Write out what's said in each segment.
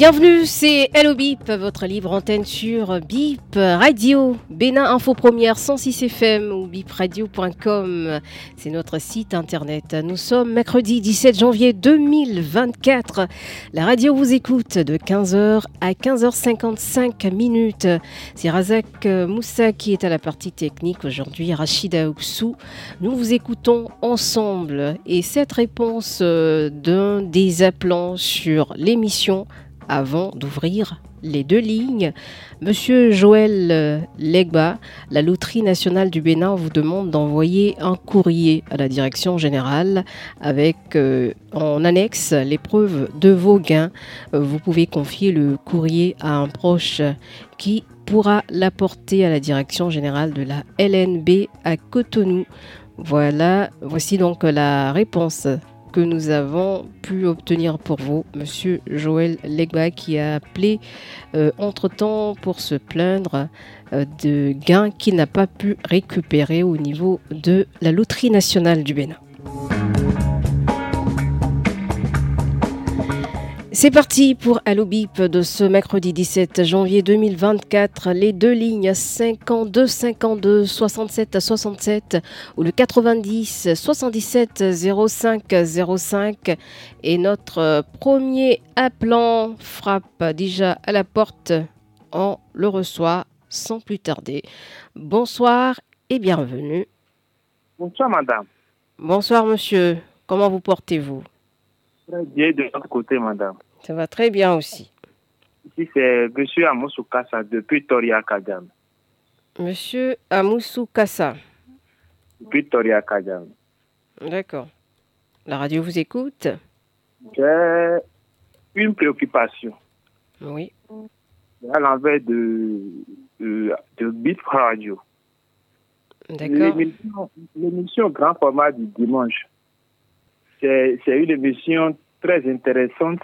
Bienvenue, c'est Hello Bip, votre libre antenne sur Bip Radio, Bénin Info Première 106 FM ou bipradio.com. C'est notre site internet. Nous sommes mercredi 17 janvier 2024. La radio vous écoute de 15h à 15h55 minutes. C'est Razak Moussa qui est à la partie technique aujourd'hui, Rachida Oussou. Nous vous écoutons ensemble et cette réponse euh, d'un des appelants sur l'émission avant d'ouvrir les deux lignes. Monsieur Joël euh, Legba, la Loterie nationale du Bénin vous demande d'envoyer un courrier à la direction générale avec euh, en annexe les preuves de vos gains. Euh, vous pouvez confier le courrier à un proche qui pourra l'apporter à la direction générale de la LNB à Cotonou. Voilà, voici donc la réponse que nous avons pu obtenir pour vous, Monsieur Joël Legba, qui a appelé euh, entre-temps pour se plaindre euh, de gains qu'il n'a pas pu récupérer au niveau de la loterie nationale du Bénin. C'est parti pour Allo Bip de ce mercredi 17 janvier 2024. Les deux lignes 52 52 67 67 ou le 90 77 05 05 et notre premier appelant frappe déjà à la porte. On le reçoit sans plus tarder. Bonsoir et bienvenue. Bonsoir madame. Bonsoir monsieur. Comment vous portez-vous? Très bien de votre côté madame. Ça va très bien aussi. Ici, c'est M. Amoussou Kassa depuis Toria. Monsieur Amoussou Kassa. Depuis Toria Kadjam. D'accord. La radio vous écoute J'ai une préoccupation. Oui. À l'envers de, de, Radio. D'accord. L'émission Grand Format du dimanche, c'est une émission très intéressante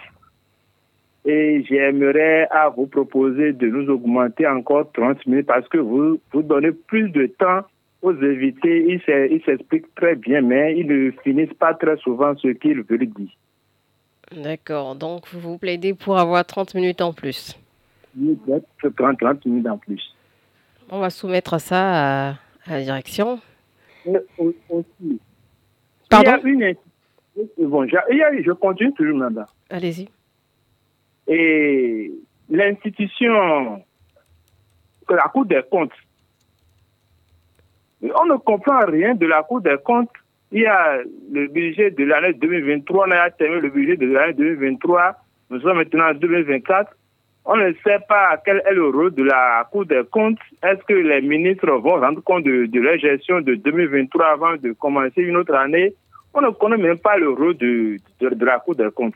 et j'aimerais à vous proposer de nous augmenter encore 30 minutes parce que vous, vous donnez plus de temps aux invités. Ils s'e- ils s'expliquent très bien, mais ils ne finissent pas très souvent ce qu'ils veulent dire. D'accord. Donc, vous plaidez pour avoir 30 minutes en plus. Il y a 30, 30 minutes en plus. On va soumettre ça à, à la direction. Aussi, Pardon il y a une Bon, je continue toujours, madame. Allez-y. Et l'institution, la Cour des comptes, on ne comprend rien de la Cour des comptes. Il y a le budget de l'année 2023, on a terminé le budget de l'année 2023, nous sommes maintenant en 2024. On ne sait pas quel est le rôle de la Cour des comptes. Est-ce que les ministres vont rendre compte de, de leur gestion de 2023 avant de commencer une autre année? On ne connaît même pas le rôle de, de, de la Cour des comptes.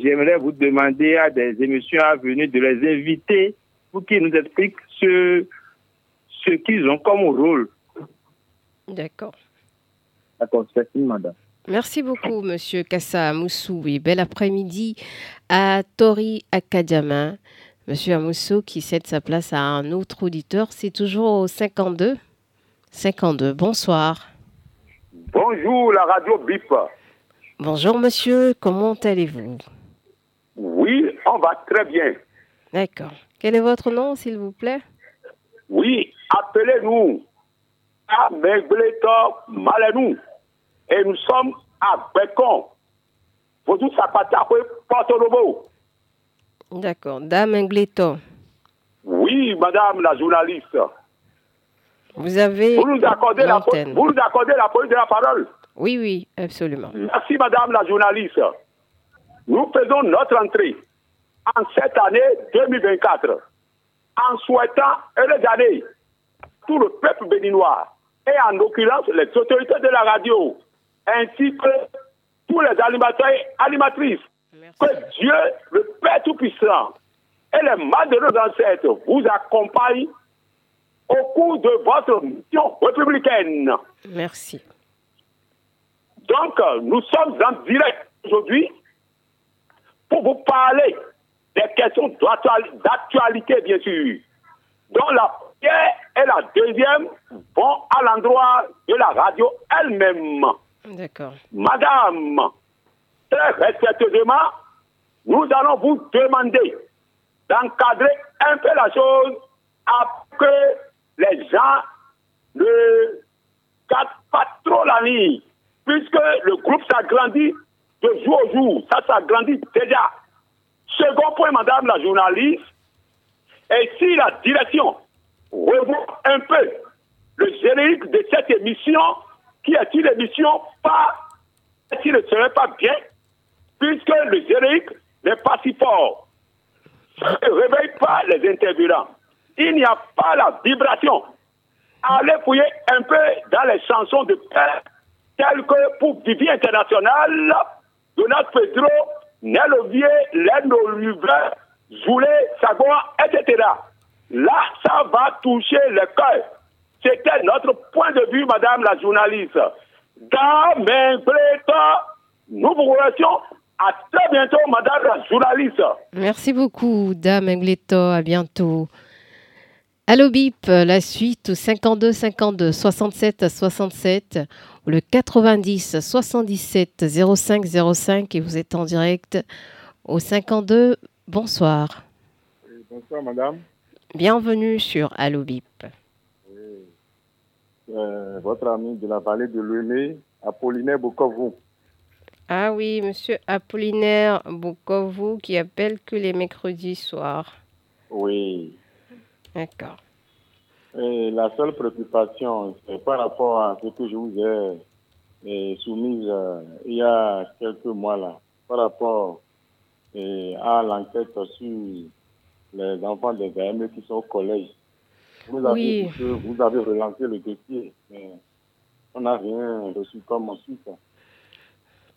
J'aimerais vous demander à des émissions à venir de les inviter pour qu'ils nous expliquent ce, ce qu'ils ont comme rôle. D'accord. D'accord, c'est fini, madame. Merci beaucoup, Monsieur Kassa Amoussou. Et bel après-midi à Tori Akadjama. Monsieur Amoussou qui cède sa place à un autre auditeur. C'est toujours au 52 52. Bonsoir. Bonjour, la radio BIP. Bonjour, monsieur. Comment allez-vous? Oui, on va très bien. D'accord. Quel est votre nom, s'il vous plaît? Oui, appelez-nous à Megleto Malenou. Et nous sommes à Bécon. Vous Porto. D'accord. Dame Ingleto, Oui, madame la journaliste. Vous avez Vous nous accordez la, vous nous accordez la police de la parole. Oui, oui, absolument. Merci, madame la journaliste. Nous faisons notre entrée en cette année 2024 en souhaitant heureuse année tout le peuple béninois et en l'occurrence les autorités de la radio ainsi que tous les animateurs et animatrices. Que Dieu, le Père Tout-Puissant, et les malheureux ancêtres vous accompagnent au cours de votre mission républicaine. Merci. Donc, nous sommes en direct aujourd'hui pour vous parler des questions d'actualité, bien sûr, dont la première et la deuxième vont à l'endroit de la radio elle-même. D'accord. Madame, très respectueusement, nous allons vous demander d'encadrer un peu la chose que les gens ne gâtent pas trop la ligne, puisque le groupe s'agrandit de jour au jour. Ça s'agrandit déjà. Second point, madame la journaliste, et si la direction revoit un peu le générique de cette émission, qui est une émission? Pas, qui ne serait pas bien, puisque le générique n'est pas si fort. Ça ne réveille pas les intervenants. Il n'y a pas la vibration. Allez fouiller un peu dans les chansons de paix, telles que pour Vivi International, Donald Pedro, Nel Ovier, Len Oliver, Sagua, etc. Là, ça va toucher le cœur. C'était notre point de vue, madame la journaliste. Dans mes nous vous remercions. À très bientôt, madame la journaliste. Merci beaucoup, dame Engleto. À bientôt. Allo Bip, la suite au 52 52 67 67 ou le 90 77 05 05 et vous êtes en direct au 52. Bonsoir. bonsoir madame. Bienvenue sur Allo Bip. Euh, votre ami de la vallée de l'Ouémé, Apollinaire Bokovou. Ah oui, monsieur Apollinaire Bokovou qui appelle que les mercredis soirs. Oui. D'accord. la seule préoccupation, c'est par rapport à ce que je vous ai soumis euh, il y a quelques mois là, par rapport à l'enquête sur les enfants des AME qui sont au collège. Vous avez, vous avez relancé le dossier, mais on n'a rien reçu comme ensuite.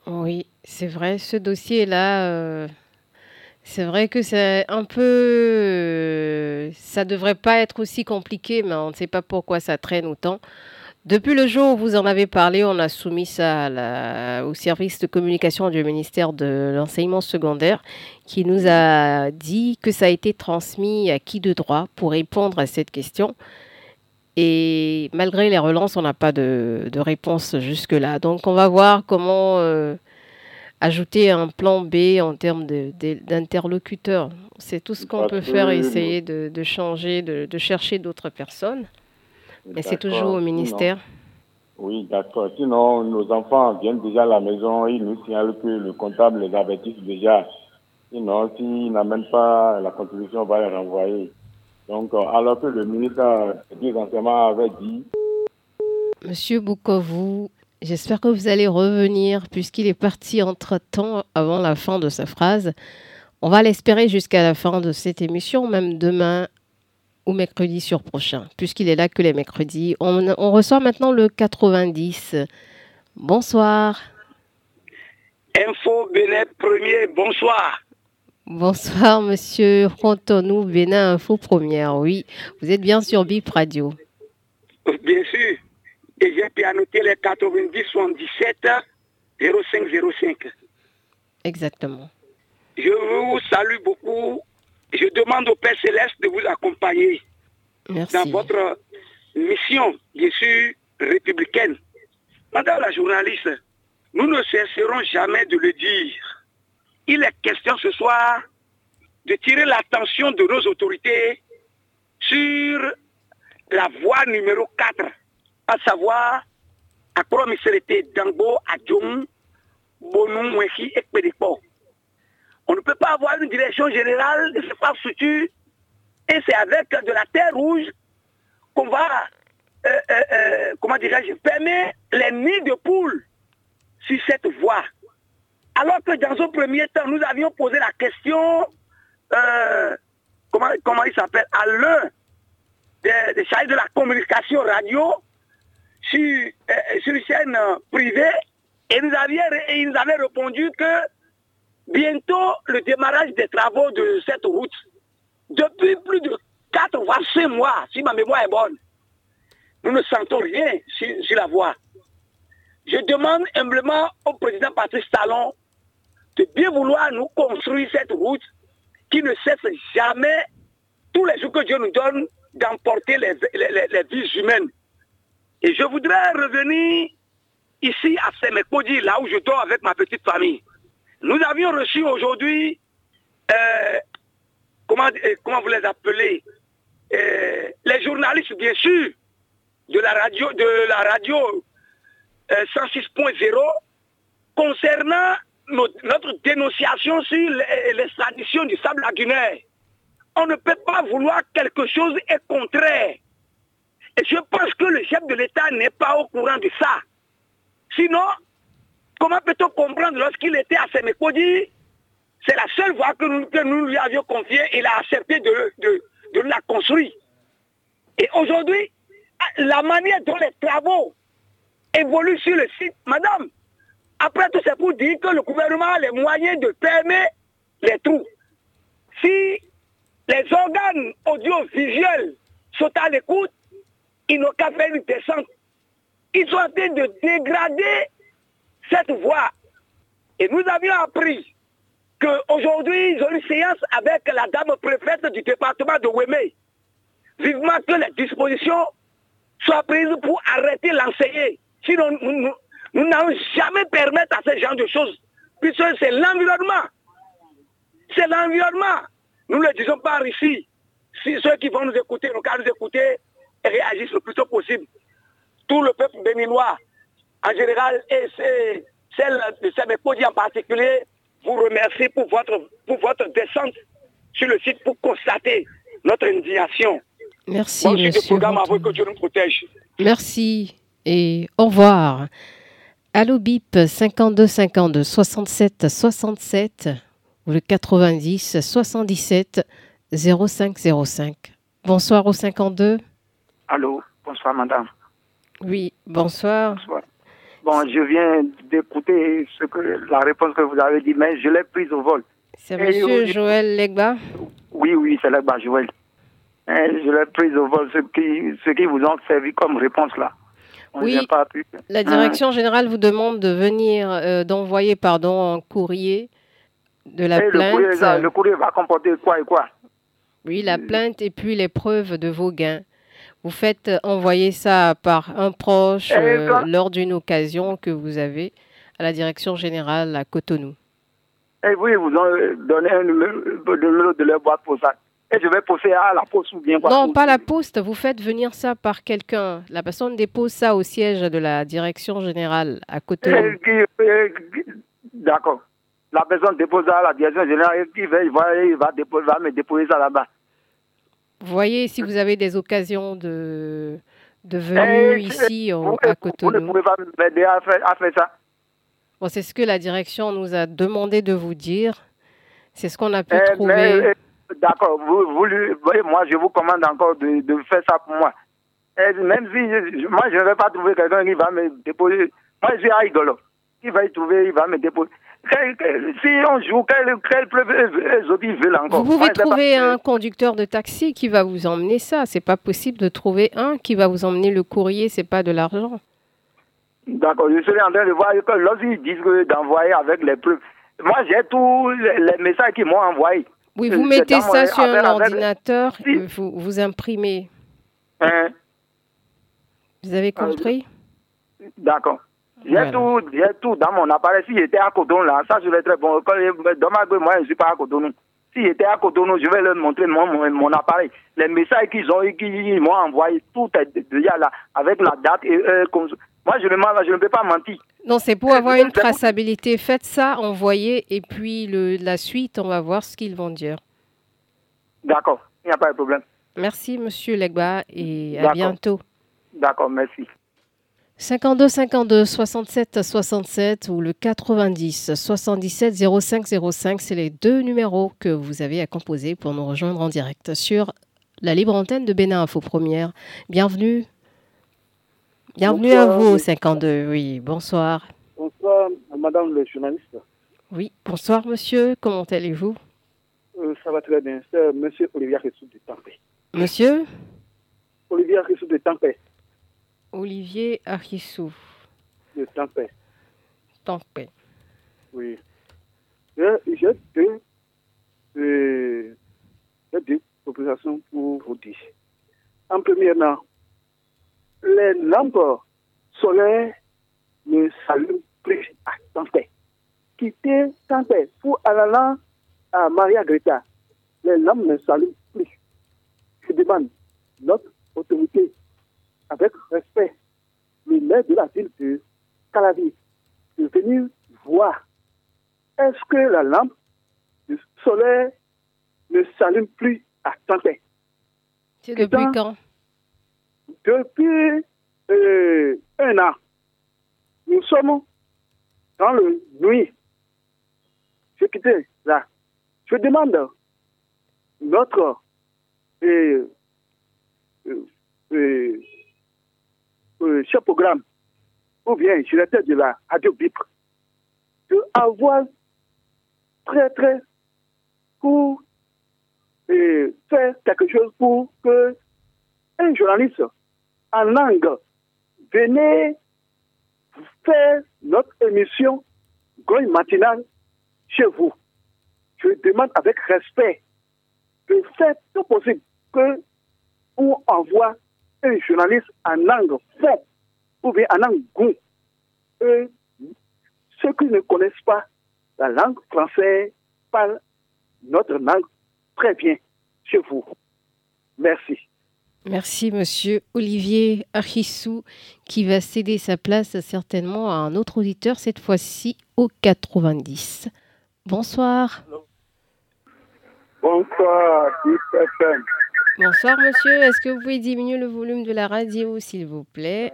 Oui, c'est vrai, ce dossier-là, euh, c'est vrai que c'est un peu. Euh, ça devrait pas être aussi compliqué, mais on ne sait pas pourquoi ça traîne autant. Depuis le jour où vous en avez parlé, on a soumis ça au service de communication du ministère de l'enseignement secondaire qui nous a dit que ça a été transmis à qui de droit pour répondre à cette question. Et malgré les relances, on n'a pas de, réponse jusque-là. Donc on va voir comment euh, ajouter un plan B en termes d'interlocuteurs. C'est tout ce qu'on peut faire, essayer de, changer, de chercher d'autres personnes. Mais c'est toujours au ministère Oui, d'accord. Sinon, nos enfants viennent déjà à la maison, ils nous signalent que le comptable les avertisse déjà. Sinon, s'ils n'amènent pas la contribution, on va les renvoyer. Donc, euh, alors que le ministre du renseignement avait dit. Monsieur Boukovou, j'espère que vous allez revenir puisqu'il est parti entre-temps avant la fin de sa phrase. On va l'espérer jusqu'à la fin de cette émission, même demain ou mercredi sur prochain, puisqu'il est là que les mercredis. On, on reçoit maintenant le 90. Bonsoir. Info Bénin Premier, bonsoir. Bonsoir, monsieur Rontonou, Bénin Info Première. Oui, vous êtes bien sur BIP Radio. Bien sûr. Et j'ai pianoté les 90 77 05 05. Exactement. Je vous salue beaucoup je demande au Père Céleste de vous accompagner dans votre mission, bien sûr, républicaine. Madame la journaliste, nous ne cesserons jamais de le dire. Il est question ce soir de tirer l'attention de nos autorités sur la voie numéro 4, à savoir à Dango, Adjong, Bonou, et Pédipo. On ne peut pas avoir une direction générale de cette infrastructure et c'est avec de la terre rouge qu'on va, euh, euh, euh, comment dirais-je, permettre les nids de poules sur cette voie. Alors que dans un premier temps, nous avions posé la question, comment, comment il s'appelle, à l'un des, des de la communication radio sur, sur une chaîne privée et Et nous il nous avait répondu que bientôt le démarrage des travaux de cette route, depuis plus de 4 voire 5 mois, si ma mémoire est bonne, nous ne sentons rien sur, la voie. Je demande humblement au président Patrice Talon de bien vouloir nous construire cette route qui ne cesse jamais, tous les jours que Dieu nous donne, d'emporter les, vies humaines. Et je voudrais revenir ici à Semekodi, là où je dors avec ma petite famille. Nous avions reçu aujourd'hui, euh, comment, euh, comment vous les appelez, euh, les journalistes bien sûr, de la radio, de la radio 106.0 concernant notre, dénonciation sur l'extradition du sable lagunaire. On ne peut pas vouloir quelque chose et contraire. Et je pense que le chef de l'État n'est pas au courant de ça. Sinon, comment peut-on comprendre lorsqu'il était à Sémékodi, c'est la seule voie que nous, lui avions confiée, il a accepté de, de la construire. Et aujourd'hui, la manière dont les travaux évoluent sur le site, madame, après tout, c'est pour dire que le gouvernement a les moyens de fermer les trous. Si les organes audiovisuels sont à l'écoute, ils n'ont qu'à faire une descente. Ils sont en train de dégrader cette voie. Et nous avions appris qu'aujourd'hui, ils ont une séance avec la dame préfète du département de Wemé. Vivement que les dispositions soient prises pour arrêter l'enseigner. Sinon, nous n'allons jamais permettre à ce genre de choses, puisque c'est l'environnement. C'est l'environnement. Nous ne le disons pas ici. Si ceux qui vont nous écouter, nous qu'à nous écouter, réagissent le plus tôt possible. Tout le peuple béninois, en général, et celle de Sémécodi en particulier, vous remercie pour votre, pour votre descente sur le site pour constater notre indignation. Merci, monsieur. programme que Dieu nous protège. Merci et au revoir. Allo BIP 52 52 67 67 ou le 90 77 05 05. Bonsoir au 52. Allô, bonsoir madame. Oui, bonsoir. bonsoir. Bon, je viens d'écouter ce que la réponse que vous avez dit, mais je l'ai prise au vol. C'est monsieur Joël Legba? Oui, oui, c'est Legba Joël. je l'ai prise au vol, ce qui, ce qui vous ont servi comme réponse là oui, la direction générale vous demande de venir, euh, d'envoyer pardon, un courrier de la plainte. Le courrier, va comporter quoi et quoi? Oui, la plainte et puis les preuves de vos gains. Vous faites envoyer ça par un proche euh, lors d'une occasion que vous avez à la direction générale à Cotonou. Et oui, vous donné un numéro de leur boîte ça et je vais poser à la poste ou bien quoi Non, pas la poste. Vous faites venir ça par quelqu'un. La personne dépose ça au siège de la direction générale à côté. D'accord. La personne dépose ça à la direction générale va, il va, déposer, va me déposer ça là-bas. Voyez, si vous avez des occasions de, de venue ici à Cotonou. Vous ne pouvez pas m'aider à faire, à faire ça. Bon, c'est ce que la direction nous a demandé de vous dire. C'est ce qu'on a pu eh, trouver. D'accord, vous, vous, moi je vous commande encore de, de faire ça pour moi. Et même si moi je ne vais pas trouver quelqu'un qui va me déposer. Moi je suis à Igolo. Qui va y trouver, il va me déposer. Si on joue, quel, quel veulent encore. Vous pouvez trouver un conducteur de taxi qui va vous emmener ça. C'est pas possible de trouver un qui va vous emmener le courrier, c'est pas de l'argent. D'accord, je suis en train de voir que lorsqu'ils disent d'envoyer avec les preuves, moi j'ai tous les messages qu'ils m'ont envoyés. Oui, vous mettez ça sur un ordinateur, vous, vous imprimez. Hein? Vous avez ah, compris? D'accord. J'ai tout, tout dans mon appareil. Si j'étais à Cotonou, là, ça serait très bon. Dommage que moi, je ne suis pas à Cotonou. Si j'étais à Cotonou, je vais leur montrer mon, mon, appareil. Les messages qu'ils ont, qu'ils m'ont envoyé, tout est déjà là, avec la date. Et, euh, comme, moi, je ne, je ne peux pas mentir. Non, c'est pour avoir une traçabilité. Faites ça, envoyez, et puis le, la suite, on va voir ce qu'ils vont dire. D'accord, il n'y a pas de problème. Merci, Monsieur Legba, et à bientôt. D'accord, merci. 52 52 67 67 ou le 90 77 05 05, c'est les deux numéros que vous avez à composer pour nous rejoindre en direct sur la libre antenne de Bénin Info Première. Bienvenue. Bienvenue à vous, 52. Oui, bonsoir. Bonsoir. bonsoir, madame le journaliste. Oui, bonsoir monsieur, comment allez-vous? Euh, Ça va très bien, c'est monsieur Olivier Ressou de Tampé. Monsieur? Olivier Ressou de Tampé. Olivier Arissou. De Tampé. Tampé. Oui. J'ai deux, euh, deux propositions pour vous dire. En premier temps, les lampes solaires ne s'allument plus à Tampé. Quitter Tampé pour aller à Maria Greta. Les lampes ne s'allument plus. Je demande notre autorité, avec respect, le maire de la ville de Calavi, de venir voir est-ce que la lampe du soleil ne s'allume plus? À temps C'est depuis quand? Depuis euh, un an. Nous sommes dans le nuit. Je quitté là. Je demande notre euh, euh, chef programme ou bien directeur de la radio BIP de avoir très, très pour faire quelque chose pour que un journaliste en langue venez faire notre émission Goy matinale chez vous. Je demande avec respect de faire tout possible que on envoie un journaliste en langue fond ou bien en langue goût. Et ceux qui ne connaissent pas la langue française parle notre langue très bien chez vous. Merci. Merci, monsieur Olivier Arissou, qui va céder sa place certainement à un autre auditeur, cette fois-ci au 90. Bonsoir. Bonsoir, Bonsoir, monsieur. Est-ce que vous pouvez diminuer le volume de la radio, s'il vous plaît?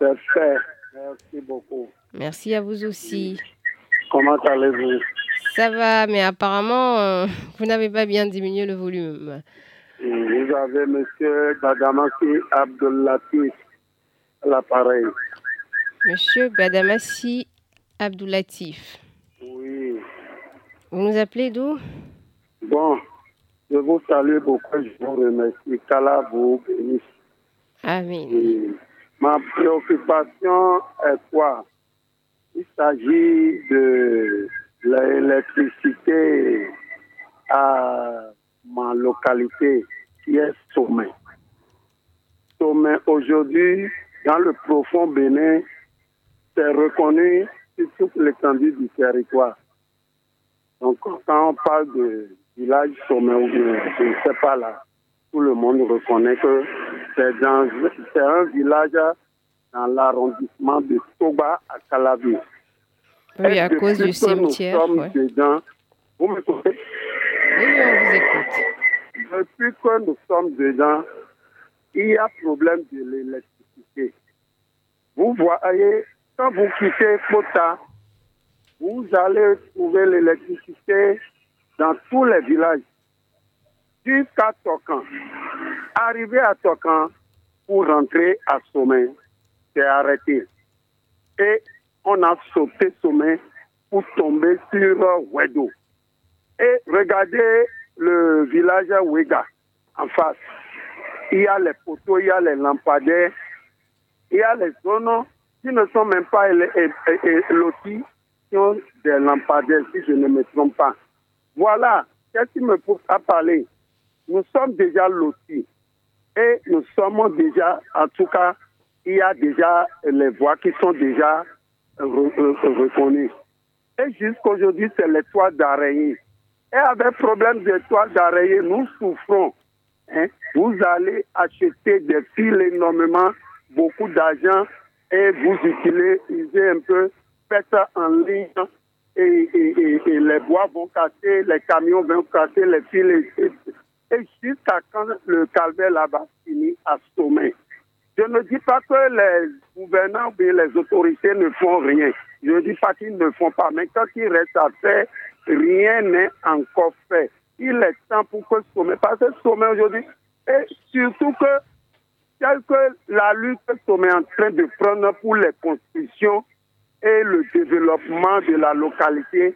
Merci beaucoup. Merci à vous aussi. Comment allez-vous? Ça va, mais apparemment, euh, vous n'avez pas bien diminué le volume. Vous avez M. Badamassi Abdullatif à l'appareil. Monsieur Badamassi Abdoulatif. Oui. Vous nous appelez d'où? Bon, je vous salue beaucoup, je vous remercie. Qu'Allah vous bénisse. Amen. Ma préoccupation est quoi? Il s'agit de l'électricité à ma localité qui est Sommet. Sommet aujourd'hui, dans le profond Bénin, c'est reconnu sur toute l'étendue du territoire. Donc quand on parle de village Sommet, je ne sais pas là, tout le monde reconnaît que c'est un village dans l'arrondissement de Toba à Calavi. Oui, à cause du cimetière. Nous sommes dedans, vous m'écoutez? Oui, on vous écoute. Depuis que nous sommes dedans, il y a problème de l'électricité. Vous voyez, quand vous quittez Kota, vous allez trouver l'électricité dans tous les villages, jusqu'à Tokan. Arrivé à Tokan pour rentrer à Sommet, s'est arrêté. Et on a sauté sommet pour tomber sur Wedo. Et regardez le village Wega en face. Il y a les poteaux, il y a les lampadaires, il y a les zones qui ne sont même pas lotis, qui ont des lampadaires, si je ne me trompe pas. Voilà, qu'est-ce qui me pousse à parler? Nous sommes déjà lotis et nous sommes déjà, en tout cas, il y a déjà les voies qui sont déjà reconnues. Et jusqu'aujourd'hui, c'est les toits d'araignée. Et avec problème de toits d'araignée, nous souffrons. Hein. Vous allez acheter des fils énormément, beaucoup d'argent, et vous utilisez un peu, faites en ligne, et, les bois vont casser, les camions vont casser les fils. Et, jusqu'à quand le calvaire là-bas finit à sommet? Je ne dis pas que les gouvernants ou les autorités ne font rien. Je ne dis pas qu'ils ne font pas. Mais quand il reste à faire, rien n'est encore fait. Il est temps pour que sommet, parce que sommet aujourd'hui, et surtout que, tel que la lutte que sommet est en train de prendre pour les constructions, et le développement de la localité.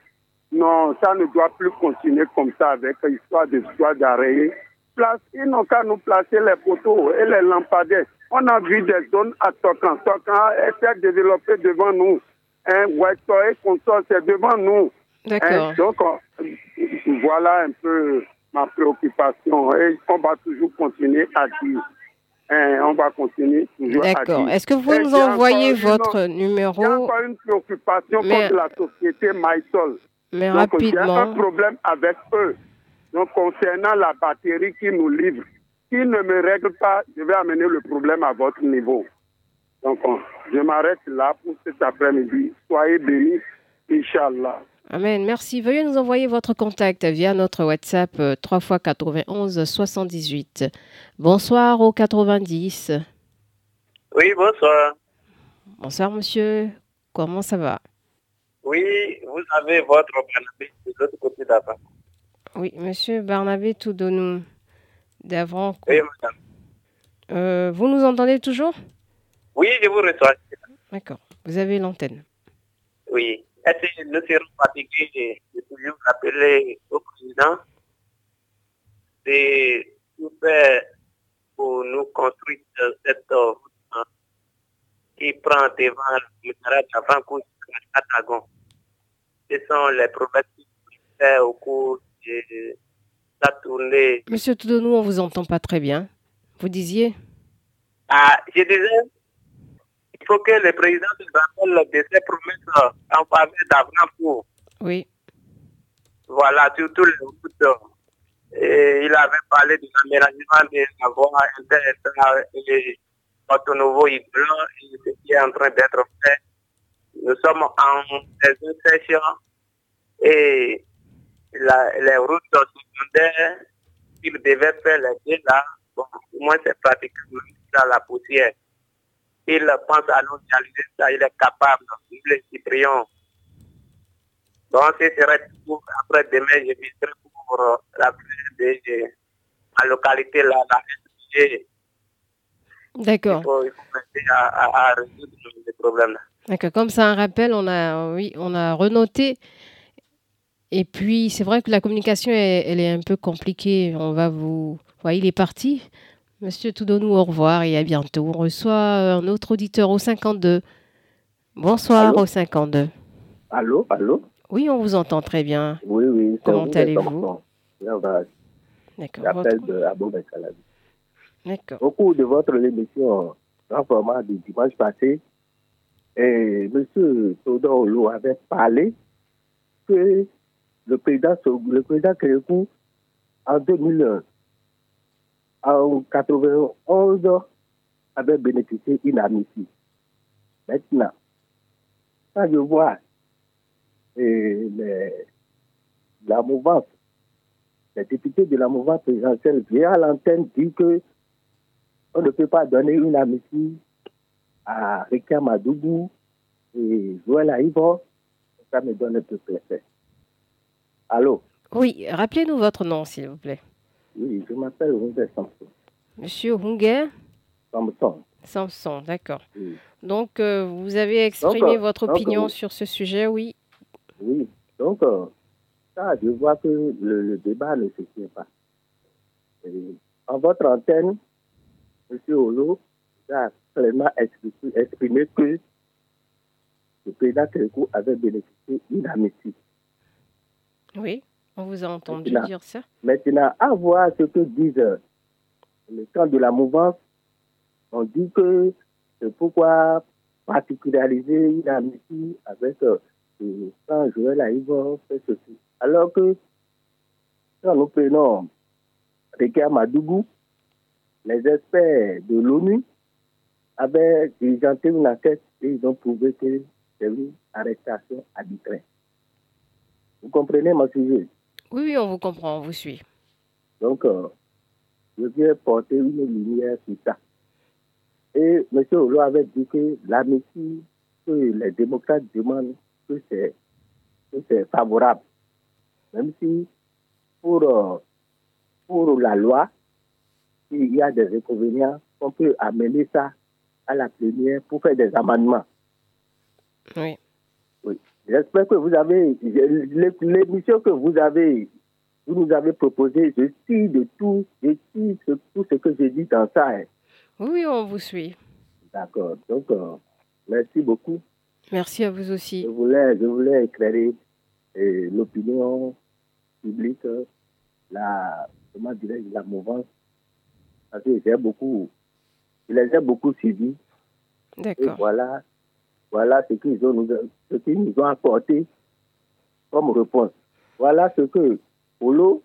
Non, ça ne doit plus continuer comme ça avec l'histoire de soit d'arrêt. Place, ils n'ont qu'à nous placer les poteaux et les lampadaires. On a vu des zones à Tokan. Tokan été développé devant nous. Hein, et consort, c'est devant nous. D'accord. donc, voilà un peu ma préoccupation. Et on va toujours continuer à dire. Hein, on va continuer toujours. D'accord. Est-ce que vous pouvez nous envoyer votre numéro Il y a encore une préoccupation contre la société MySol. Mais rapidement. Y a un problème avec eux. Donc, concernant la batterie qui nous livre, qui ne me règle pas, je vais amener le problème à votre niveau. Donc, je m'arrête là pour cet après-midi. Soyez bénis, Inch'Allah. Amen. Merci. Veuillez nous envoyer votre contact via notre WhatsApp 3 x 91 78. Bonsoir au 90. Oui, bonsoir. Bonsoir, monsieur. Comment ça va? Oui, vous avez votre Barnabé de l'autre côté d'avant. Oui, monsieur Barnabé Toudonou d'avant. Oui, madame. Euh, vous nous entendez toujours? Oui, je vous reçois. D'accord. Vous avez l'antenne. Oui. Est-ce que nous serons fatigués de toujours rappeler au président de tout faire pour nous construire cette route qui prend devant le garage avant qu'on Catagon. Ce sont les problèmes qui fait au cours de la tournée. Monsieur Toudonou, on vous entend pas très bien. Vous disiez? Ah, je disais faut que le président se rappelle de ses promesses en faveur d'Avenant Oui. Voilà, sur tous les routes. Et il avait parlé de l'aménagement de la voie interne et Porto Nouveau et ce qui est en train d'être fait. Nous sommes en saison session et la, les routes secondaires, il devait faire les deux là, bon, au moins c'est pratiquement dans la poussière il pense à nous réaliser ça, il est capable, le Cyprien. Donc, ce serait tout. Après demain, je viendrai pour euh, la de la localité, la SG. D'accord. Il faut, il faut à, à, à, résoudre les problèmes. D'accord. Comme ça, un rappel, on a, oui, on a renoté. Et puis, c'est vrai que la communication, elle, est un peu compliquée. On va vous. Vous voyez, il est parti. Monsieur Toudonou, au revoir et à bientôt. On reçoit un autre auditeur au 52. Bonsoir allô au 52. Allô, allô Oui, on vous entend très bien. Oui, oui. Comment allez-vous D'accord. J'appelle de Abou D'accord. Au cours de votre émission, en format du dimanche passé, et M. Toudonou avait parlé que le président, le président Kérékou, en 2001, en 91 avait bénéficié d'une amnistie. Maintenant, quand je vois les, la mouvance, les députés de la mouvance présidentielle à l'antenne dire que on ne peut pas donner une amnistie à Rika Madougou et Joël Aïbo, ça me donne un peu plaisir. Allô? Oui, rappelez-nous votre nom, s'il vous plaît. Oui, je m'appelle Hunger Samson. Monsieur Hunger Samson. Samson, d'accord. Oui. Donc, euh, vous avez exprimé donc, votre opinion oui. sur ce sujet, oui. Oui, donc, euh, ça, je vois que le, le, débat ne se tient pas. Et en votre antenne, M. Olo a clairement exprimé, exprimé que le président Kérékou avait bénéficié d'une amnistie. Oui. On vous a entendu maintenant, dire ça? Maintenant, à voir ce que disent les camps de la mouvance, on dit que c'est pourquoi particulariser une amnistie avec euh, quand Joël Aïvo fait ceci. Alors que quand nous prenons Rika Madougou, les experts de l'ONU avaient diligenté une enquête et ils ont prouvé que c'est une arrestation arbitraire. Vous comprenez mon sujet? Oui, oui, on vous comprend, on vous suit. Donc, euh, je viens porter une lumière sur ça. Et M. Olo avait dit que l'amnistie que les démocrates demandent, que c'est, que c'est favorable. Même si pour, euh, pour la loi, il y a des inconvénients, on peut amener ça à la plénière pour faire des amendements. Oui. J'espère que vous avez, l'émission que vous avez, vous nous avez proposée, je suis de tout, je suis tout ce que j'ai dit dans ça. Hein. Oui, on vous suit. D'accord. Donc, euh, merci beaucoup. Merci à vous aussi. Je voulais, je voulais éclairer euh, l'opinion publique, la, comment dirais-je, la mouvance. Parce que j'ai beaucoup, je les ai beaucoup suivis. D'accord. Et voilà, voilà ce qu'ils nous, ce qu'ils nous ont apporté comme réponse. Voilà ce que Polo,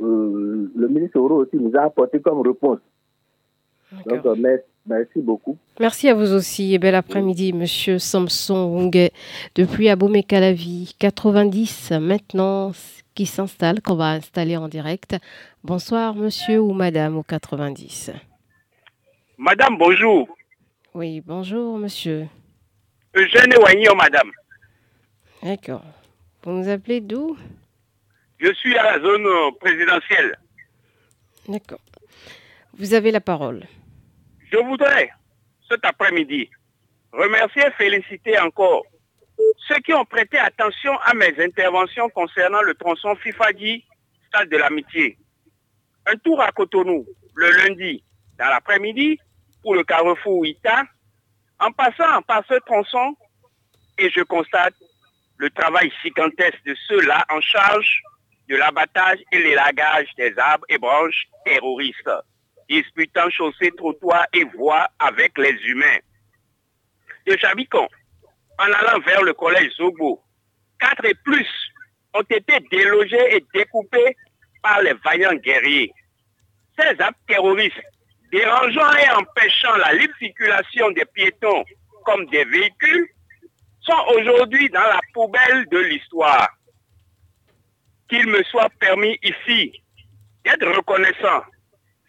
euh, le ministre Oro aussi nous a apporté comme réponse. Donc, merci. Merci beaucoup. Merci à vous aussi et bel après-midi, Monsieur Samson depuis Abomey-Calavi, 90 maintenant qui s'installe, qu'on va installer en direct. Bonsoir, Monsieur ou Madame au 90. Madame, bonjour. Oui, bonjour, Monsieur. Eugène Wagnon, Madame. D'accord. Vous nous appelez d'où? Je suis à la zone présidentielle. D'accord. Vous avez la parole. Je voudrais, cet après-midi, remercier et féliciter encore ceux qui ont prêté attention à mes interventions concernant le tronçon FIFADI, stade de l'amitié. Un tour à Cotonou, le lundi, dans l'après-midi, pour le carrefour Ita, en passant par ce tronçon, et je constate le travail gigantesque de ceux-là en charge de l'abattage et l'élagage des arbres et branches terroristes disputant chaussées, trottoirs et voies avec les humains. De Chabicon, en allant vers le collège Zogo, quatre et plus ont été délogés et découpés par les vaillants guerriers. Ces actes terroristes, dérangeant et empêchant la libre circulation des piétons comme des véhicules, sont aujourd'hui dans la poubelle de l'histoire. Qu'il me soit permis ici d'être reconnaissant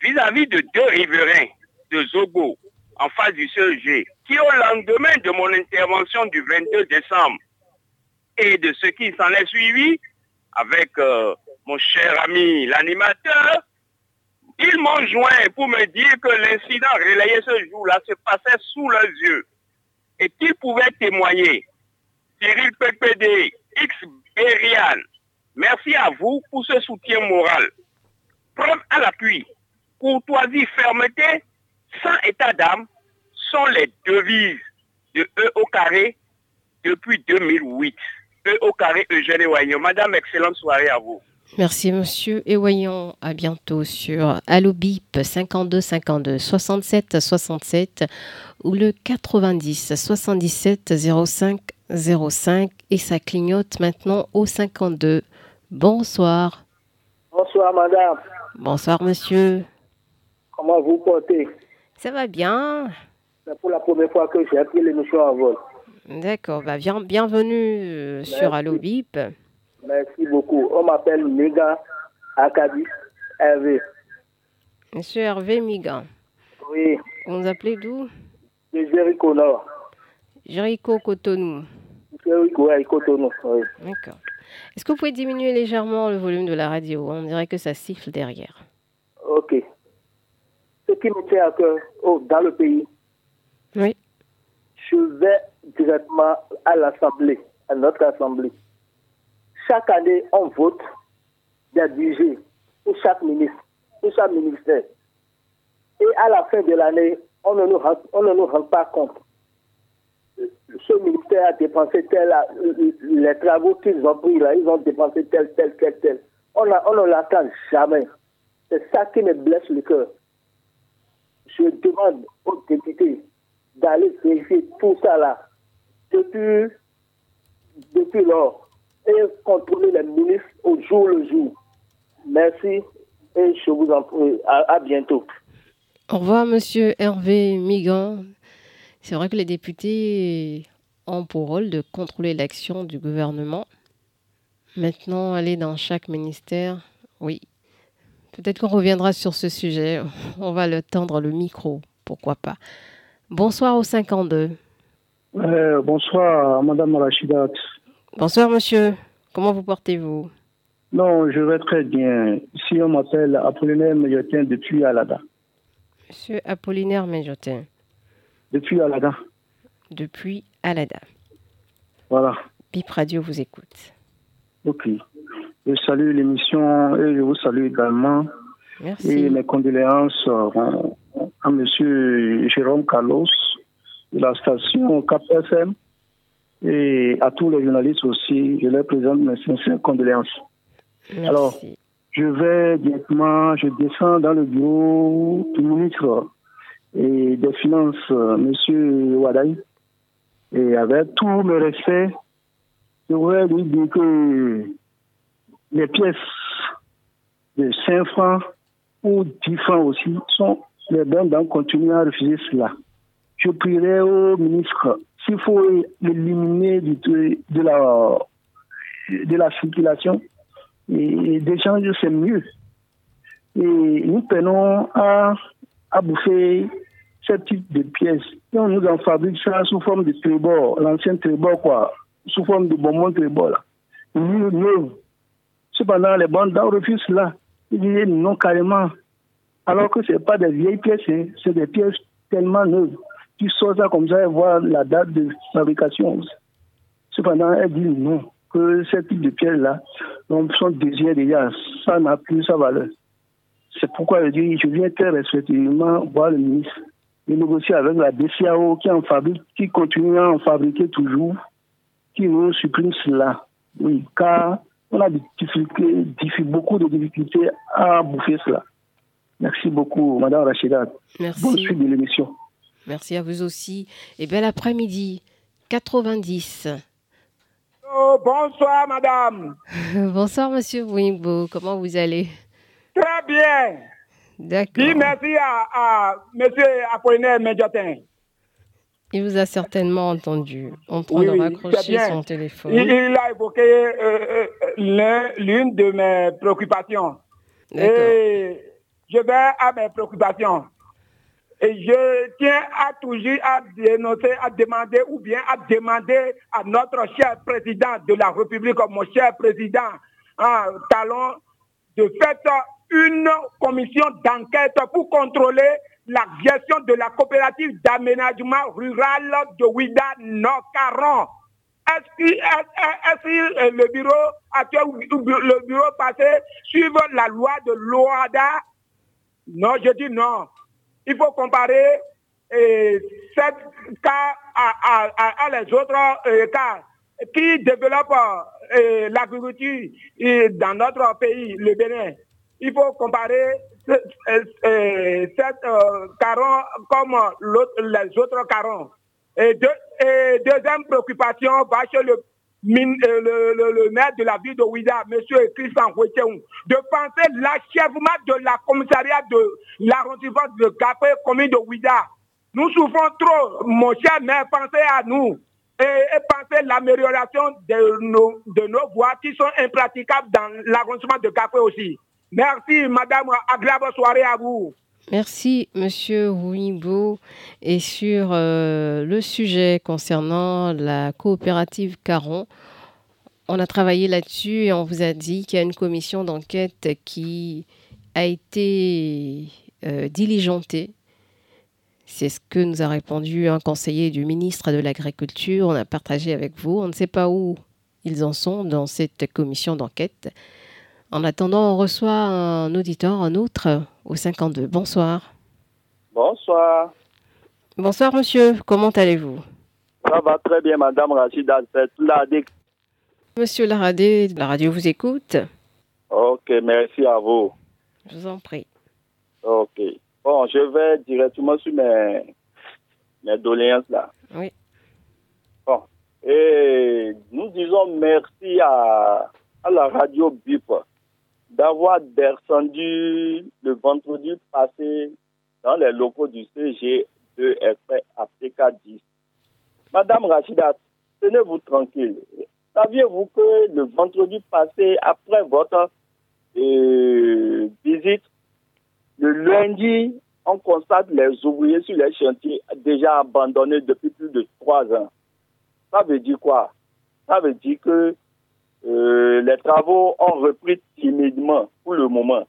vis-à-vis de deux riverains de Zogo en face du CEG qui au lendemain de mon intervention du 22 décembre et de ce qui s'en est suivi avec euh, mon cher ami l'animateur, ils m'ont joint pour me dire que l'incident relayé ce jour-là se passait sous leurs yeux et qu'ils pouvaient témoigner. Cyril PPD, X Berian, merci à vous pour ce soutien moral. Preuve à l'appui, courtoisie, fermeté, sans état d'âme sont les devises de E au carré depuis 2008. E au carré Eugène Ewayon. Madame, excellente soirée à vous. Merci monsieur et voyons à bientôt sur Allo Bip 52 52 67 67 ou le 90 77 05 05 et ça clignote maintenant au 52. Bonsoir. Bonsoir madame. Bonsoir monsieur. Comment vous portez? Ça va bien. C'est pour la première fois que j'ai pris l'émission en vol. D'accord, bah, bienvenue euh, sur Allo Bip. Merci beaucoup. On m'appelle Miga Akadi Hervé. Monsieur Hervé Miga. Oui. Vous nous appelez d'où? De Jéricho Nord. Jéricho Cotonou. Jéricho, oui, Cotonou, oui. D'accord. Est-ce que vous pouvez diminuer légèrement le volume de la radio? On dirait que ça siffle derrière. Ok ce qui me tient à cœur oh, dans le pays, oui. je vais directement à l'Assemblée, à notre Assemblée. Chaque année, on vote des budgets pour chaque ministre, pour chaque ministère. Et à la fin de l'année, on ne nous rend, pas compte. Ce ministère a dépensé tel, les travaux qu'ils ont pris là, ils ont dépensé tel, tel, tel, tel. On, on ne l'attend jamais. C'est ça qui me blesse le cœur je demande aux députés d'aller vérifier tout ça là depuis, depuis lors et contrôler les ministres au jour le jour. Merci et je vous en prie. À, bientôt. Au revoir, monsieur Hervé Migan. C'est vrai que les députés ont pour rôle de contrôler l'action du gouvernement. Maintenant, aller dans chaque ministère, oui, Peut-être qu'on reviendra sur ce sujet. On va le tendre le micro, pourquoi pas. Bonsoir au 52. Euh, bonsoir, Madame Rachidat. Bonsoir, monsieur. Comment vous portez-vous? Non, je vais très bien. Ici, on m'appelle Apollinaire Méjotin depuis Alada. Monsieur Apollinaire Méjotin. Depuis Alada. Depuis Alada. Voilà. Bip Radio vous écoute. Ok. Je salue l'émission et je vous salue également. Merci. Et mes condoléances à M. Jérôme Carlos de la station KPFM et à tous les journalistes aussi. Je leur présente mes sincères condoléances. Alors, je vais directement, je descends dans le bureau du ministre et des Finances, M. Wadaï. Et avec tous mes respects, je voudrais lui dire que les pièces de 5 francs ou 10 francs aussi sont les bonnes d'en continuer à refuser cela. Je prierai au ministre s'il faut éliminer de la, circulation et d'échange, c'est mieux. Et nous prenons à, bouffer ce type de pièces. Et on nous en fabrique ça sous forme de trébord, l'ancien trébord, quoi, sous forme de bonbon trébord, là. Neuf. Cependant, les bandes refusent cela. Ils disent non carrément. Alors que ce n'est pas des vieilles pièces, hein. c'est des pièces tellement neuves. Tu sors ça comme ça et vois la date de fabrication. Cependant, elles disent non, que ce type de pièces-là sont désirées déjà. Ça n'a plus sa valeur. C'est pourquoi je dis, je viens très respectueusement voir le ministre et négocier avec la DCAO qui en fabrique, qui continue à en fabriquer toujours, qui nous supprime cela. Oui, car on a des difficultés, beaucoup de difficultés à bouffer cela. Merci beaucoup, Madame Rachida. Merci. Bonne suite de l'émission. Merci à vous aussi. Et bel après-midi. 90. Oh, bonsoir, madame. bonsoir, monsieur Wimbo. Comment vous allez? Très bien. D'accord. Dis merci à, à monsieur Apollinaire Médiatin. Il vous a certainement entendu en train de raccrocher son téléphone. Il, il a évoqué euh, euh, l'une de mes préoccupations. Et je vais à mes préoccupations. Et je tiens à toujours à dénoncer, à demander ou bien à demander à notre cher président de la République, mon cher président Talon, de faire une commission d'enquête pour contrôler la gestion de la coopérative d'aménagement rural de Ouida Nord-Caron. Est-ce que, le bureau actuel ou le bureau passé suivent la loi de l'OADA Non, je dis non. Il faut comparer euh, cet cas à, les autres euh, cas qui développent euh, l'agriculture dans notre pays, le Bénin. Il faut comparer cette caron comme les autres carons. Et, deuxième préoccupation va chez le, le, maire de la ville de Ouida, M. Christian Ouéthéon, de penser l'achèvement de la commissariat de l'arrondissement de Capé, commune de Ouida. Nous souffrons trop, mon cher maire, pensez à nous et, et pensez l'amélioration de nos, de nos voies qui sont impraticables dans l'arrondissement de Capé aussi. Merci, madame. Agréable soirée à vous. Merci, monsieur Wimbo. Et sur euh, le sujet concernant la coopérative Caron, on a travaillé là-dessus et on vous a dit qu'il y a une commission d'enquête qui a été euh, diligentée. C'est ce que nous a répondu un conseiller du ministre de l'Agriculture. On a partagé avec vous. On ne sait pas où ils en sont dans cette commission d'enquête. En attendant, on reçoit un auditeur, un autre, au 52. Bonsoir. Bonsoir. Bonsoir, monsieur. Comment allez-vous? Ça va très bien, madame Rachida. Monsieur Laradé, la radio vous écoute. Ok, merci à vous. Je vous en prie. Ok. Bon, je vais directement sur mes, mes doléances là. Oui. Bon. Et nous disons merci à, à la radio BIP d'avoir descendu le vendredi passé dans les locaux du CG de FP Africa 10. Madame Rachida, tenez-vous tranquille. Saviez-vous que le vendredi passé, après votre euh, visite, le lundi, on constate les ouvriers sur les chantiers déjà abandonnés depuis plus de trois ans? Ça veut dire quoi? Ça veut dire que euh, les travaux ont repris timidement pour le moment.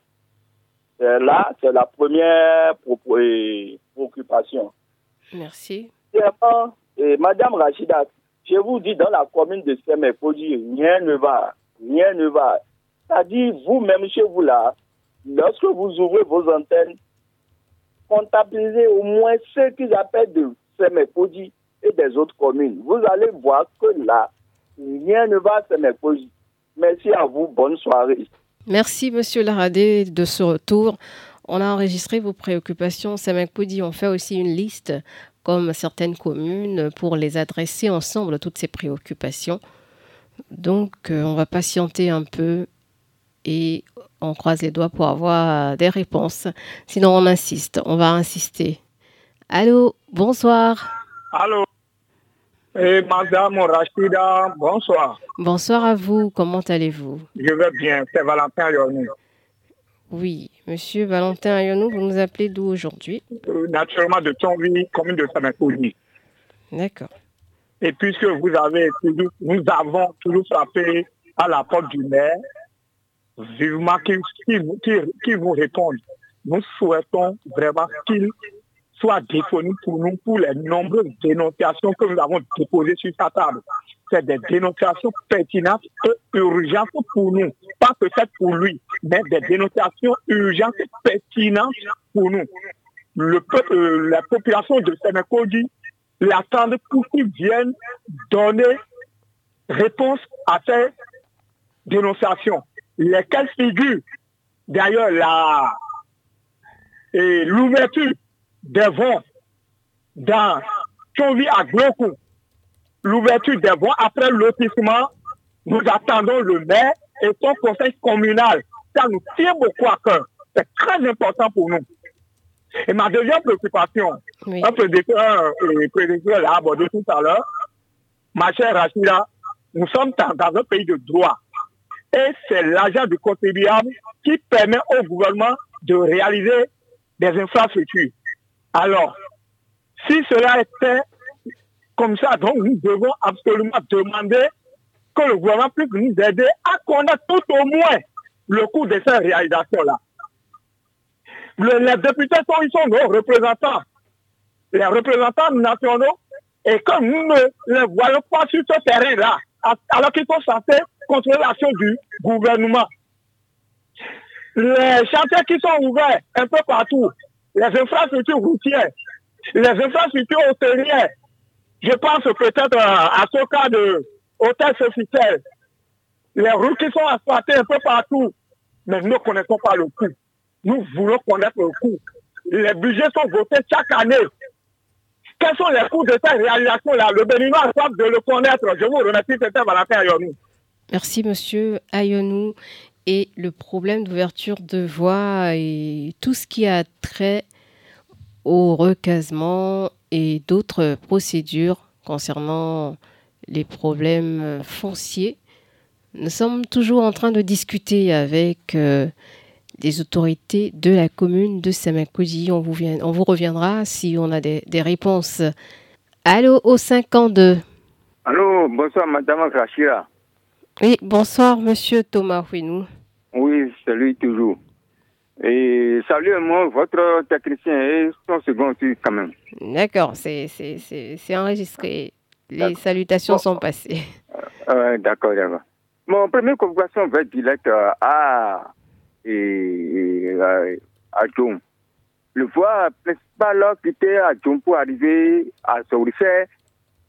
Là, c'est la première préoccupation. Merci. et Madame Rachida, Je vous dis, dans la commune de Semepoji, rien ne va. Rien ne va. C'est-à-dire, vous-même chez vous là, lorsque vous ouvrez vos antennes, comptabilisez au moins ce qu'ils appellent de Semepoji et des autres communes. Vous allez voir que là, rien ne va à Semepoji. Merci à vous. Bonne soirée. Merci, Monsieur Laradé, de ce retour. On a enregistré vos préoccupations. Semepoji, on fait aussi une liste, comme certaines communes, pour les adresser ensemble, toutes ces préoccupations. Donc, euh, on va patienter un peu et on croise les doigts pour avoir des réponses. Sinon, on insiste, on va insister. Allô, bonsoir. Allô. Et Madame Rachida, bonsoir. Bonsoir à vous, comment allez-vous? Je vais bien, c'est Valentin Ayonou. Oui, Monsieur Valentin Ayonou, vous nous appelez d'où aujourd'hui? Euh, Naturellement de Tonvi, commune de Saint-Mécoudi. D'accord. Et puisque vous avez toujours, nous avons toujours frappé à la porte du maire, vivement qu'il vous réponde. Nous souhaitons vraiment qu'il soit disponible pour nous pour les nombreuses dénonciations que nous avons déposées sur sa table. C'est des dénonciations pertinentes et urgentes pour nous. Pas peut-être pour lui, mais des dénonciations urgentes et pertinentes pour nous. Euh, la population de Sénécodi l'attendent pour qu'il vienne donner réponse à ces dénonciations lesquelles figurent d'ailleurs la l'ouverture des voies dans Chonvi à Gloku, l'ouverture des voies après lotissement, nous attendons le maire et son conseil communal. Ça nous tient beaucoup à cœur. C'est très important pour nous. Et ma deuxième préoccupation, un prédicteur, prédicteur l'a abordé tout à l'heure, ma chère Rachida, nous sommes dans un pays de droit et c'est l'argent du contribuable qui permet au gouvernement de réaliser des infrastructures. Alors, si cela était comme ça, donc nous devons absolument demander que le gouvernement puisse nous aider à connaître tout au moins le coût de ces réalisations-là. les députés sont, ils sont nos représentants, les représentants nationaux, et que nous ne les voyons pas sur ce terrain-là, alors qu'ils sont censés contrôler l'action du gouvernement. Les chantiers qui sont ouverts un peu partout, les infrastructures routières, les infrastructures hôtelières, je pense peut-être à, ce cas de hôtel officiel, les routes qui sont asphaltées un peu partout, mais nous ne connaissons pas le coût. Nous voulons connaître le coût. Les budgets sont votés chaque année. Quels sont les coûts de cette réalisation-là? Le Béninois a de le connaître. Je vous remercie, c'était Valentin Ayonou. Merci, monsieur Ayonou. Et le problème d'ouverture de voie et tout ce qui a trait au recasement et d'autres procédures concernant les problèmes fonciers. Nous sommes toujours en train de discuter avec euh, des autorités de la commune de Samakouji. On vous, on vous reviendra si on a des, réponses. Allô, au 52. Allô, bonsoir, madame Rachira. Oui, bonsoir, monsieur Thomas Huinou. Oui, salut toujours. Et salut-moi, votre technicien et son second aussi, quand même. D'accord, c'est enregistré. Les salutations sont passées. Euh, d'accord, d'accord. Mon première convocation va être directe à et, à, Djom. Le voie principal qui était à Djom pour arriver à Saurifé